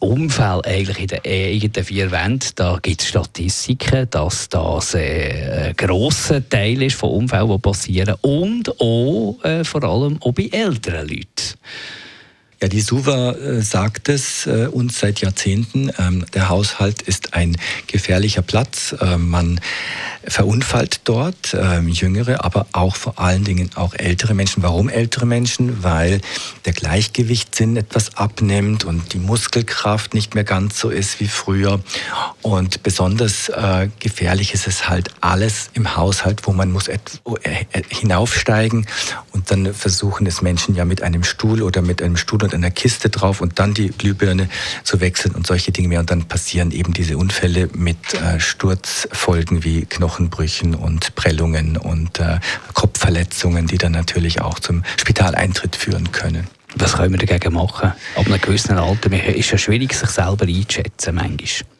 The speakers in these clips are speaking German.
Unfälle eigentlich in den eigenen vier Wänden. Da gibt es Statistiken, dass das äh, ein grosser Teil ist von Unfällen, die passieren. Und auch äh, vor allem auch bei älteren Leuten. Ja, die SUVA äh, sagt es äh, uns seit Jahrzehnten. Ähm, der Haushalt ist ein gefährlicher Platz. Äh, man verunfallt dort äh, jüngere, aber auch vor allen Dingen auch ältere Menschen. Warum ältere Menschen? Weil der Gleichgewichtssinn etwas abnimmt und die Muskelkraft nicht mehr ganz so ist wie früher. Und besonders äh, gefährlich ist es halt alles im Haushalt, wo man muss hinaufsteigen dann versuchen es Menschen ja mit einem Stuhl oder mit einem Stuhl und einer Kiste drauf und dann die Glühbirne zu wechseln und solche Dinge mehr. Und dann passieren eben diese Unfälle mit äh, Sturzfolgen wie Knochenbrüchen und Prellungen und äh, Kopfverletzungen, die dann natürlich auch zum Spitaleintritt führen können. Was können wir dagegen machen? Ab einem gewissen Alter ist es ja schwierig, sich selber einzuschätzen, manchmal.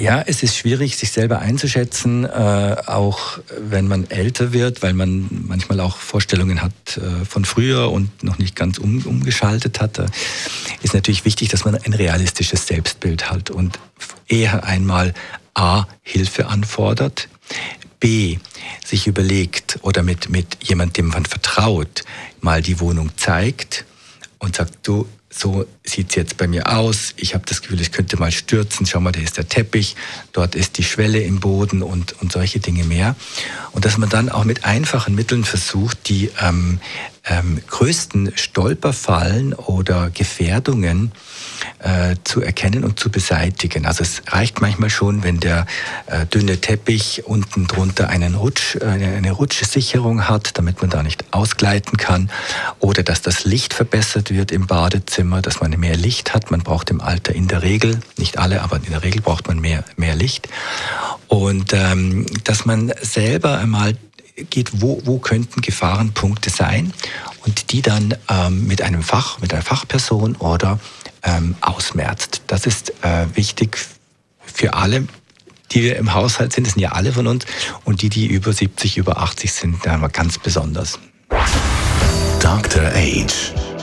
Ja, es ist schwierig, sich selber einzuschätzen, äh, auch wenn man älter wird, weil man manchmal auch Vorstellungen hat äh, von früher und noch nicht ganz um, umgeschaltet hat. Ist natürlich wichtig, dass man ein realistisches Selbstbild hat und eher einmal A, Hilfe anfordert, B, sich überlegt oder mit, mit jemandem, dem man vertraut, mal die Wohnung zeigt und sagt, du, so sieht es jetzt bei mir aus. Ich habe das Gefühl, ich könnte mal stürzen. Schau mal, da ist der Teppich, dort ist die Schwelle im Boden und, und solche Dinge mehr. Und dass man dann auch mit einfachen Mitteln versucht, die ähm, ähm, größten Stolperfallen oder Gefährdungen äh, zu erkennen und zu beseitigen. Also es reicht manchmal schon, wenn der äh, dünne Teppich unten drunter einen Rutsch, äh, eine Rutschsicherung hat, damit man da nicht ausgleiten kann. Oder dass das Licht verbessert wird im Badezimmer, dass man mehr Licht hat. Man braucht im Alter in der Regel, nicht alle, aber in der Regel braucht man mehr, mehr Licht. Und ähm, dass man selber einmal geht, wo, wo könnten Gefahrenpunkte sein und die dann ähm, mit einem Fach, mit einer Fachperson oder ähm, ausmerzt. Das ist äh, wichtig für alle, die wir im Haushalt sind. Das sind ja alle von uns und die, die über 70, über 80 sind, da ganz besonders. Dr. Age.